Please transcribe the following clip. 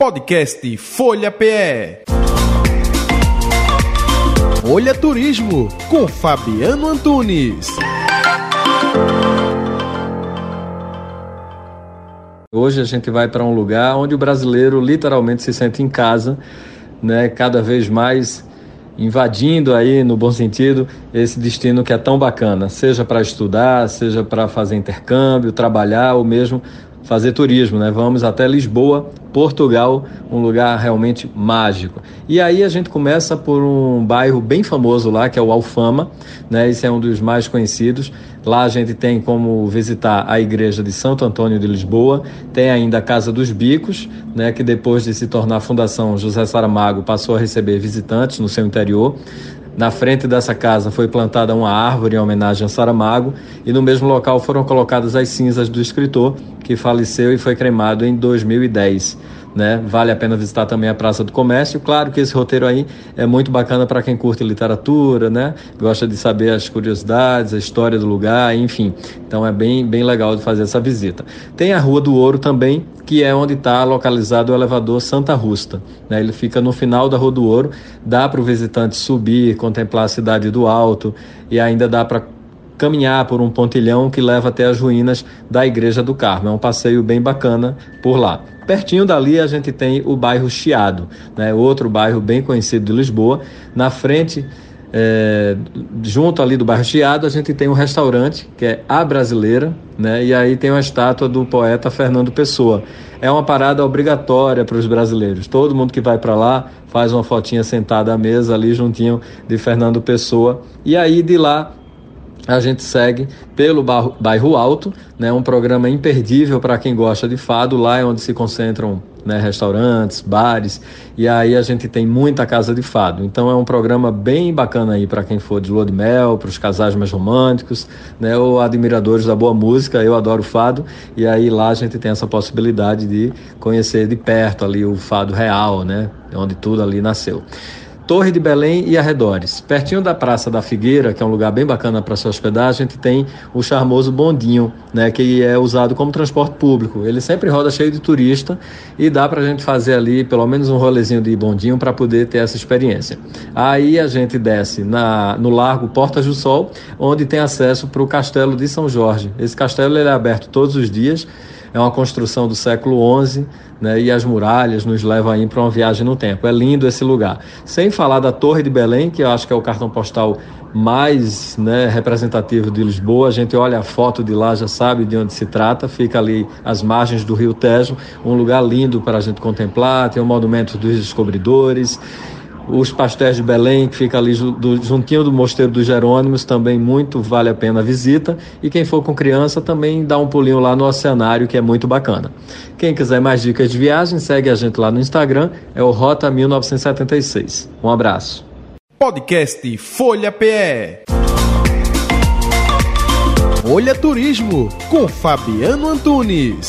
Podcast Folha PE. Folha Turismo com Fabiano Antunes. Hoje a gente vai para um lugar onde o brasileiro literalmente se sente em casa, né? Cada vez mais invadindo aí, no bom sentido, esse destino que é tão bacana, seja para estudar, seja para fazer intercâmbio, trabalhar ou mesmo fazer turismo, né? Vamos até Lisboa, Portugal, um lugar realmente mágico. E aí a gente começa por um bairro bem famoso lá, que é o Alfama, né? Esse é um dos mais conhecidos. Lá a gente tem como visitar a igreja de Santo Antônio de Lisboa, tem ainda a Casa dos Bicos, né, que depois de se tornar Fundação José Saramago passou a receber visitantes no seu interior. Na frente dessa casa foi plantada uma árvore em homenagem a Saramago e no mesmo local foram colocadas as cinzas do escritor que faleceu e foi cremado em 2010 né? Vale a pena visitar também a Praça do Comércio. Claro que esse roteiro aí é muito bacana para quem curte literatura, né? Gosta de saber as curiosidades, a história do lugar, enfim. Então é bem, bem legal de fazer essa visita. Tem a Rua do Ouro também, que é onde está localizado o elevador Santa Rusta. Né? Ele fica no final da Rua do Ouro, dá para o visitante subir, contemplar a cidade do alto e ainda dá para caminhar por um pontilhão que leva até as ruínas da Igreja do Carmo. É um passeio bem bacana por lá. Pertinho dali a gente tem o bairro Chiado, né? outro bairro bem conhecido de Lisboa. Na frente, é, junto ali do bairro Chiado, a gente tem um restaurante que é A Brasileira, né? e aí tem uma estátua do poeta Fernando Pessoa. É uma parada obrigatória para os brasileiros. Todo mundo que vai para lá faz uma fotinha sentada à mesa ali juntinho de Fernando Pessoa. E aí de lá a gente segue pelo Bairro Alto, né, um programa imperdível para quem gosta de fado. Lá é onde se concentram né, restaurantes, bares, e aí a gente tem muita casa de fado. Então é um programa bem bacana aí para quem for de lua de mel, para os casais mais românticos, né, ou admiradores da boa música. Eu adoro fado, e aí lá a gente tem essa possibilidade de conhecer de perto ali o fado real, né, onde tudo ali nasceu. Torre de Belém e arredores. Pertinho da Praça da Figueira, que é um lugar bem bacana para se hospedar, a gente tem o charmoso bondinho, né, que é usado como transporte público. Ele sempre roda cheio de turista e dá para a gente fazer ali pelo menos um rolezinho de bondinho para poder ter essa experiência. Aí a gente desce na, no Largo Portas do Sol, onde tem acesso para o Castelo de São Jorge. Esse castelo ele é aberto todos os dias é uma construção do século XI, né, e as muralhas nos levam aí para uma viagem no tempo. É lindo esse lugar. Sem falar da Torre de Belém, que eu acho que é o cartão postal mais né, representativo de Lisboa. A gente olha a foto de lá, já sabe de onde se trata. Fica ali às margens do Rio Tejo, um lugar lindo para a gente contemplar. Tem o Monumento dos Descobridores os pastéis de Belém, que fica ali do, juntinho do Mosteiro dos Jerônimos, também muito vale a pena a visita. E quem for com criança também dá um pulinho lá no Oceanário, que é muito bacana. Quem quiser mais dicas de viagem, segue a gente lá no Instagram, é o Rota 1976. Um abraço. Podcast Folha PE. Folha Turismo com Fabiano Antunes.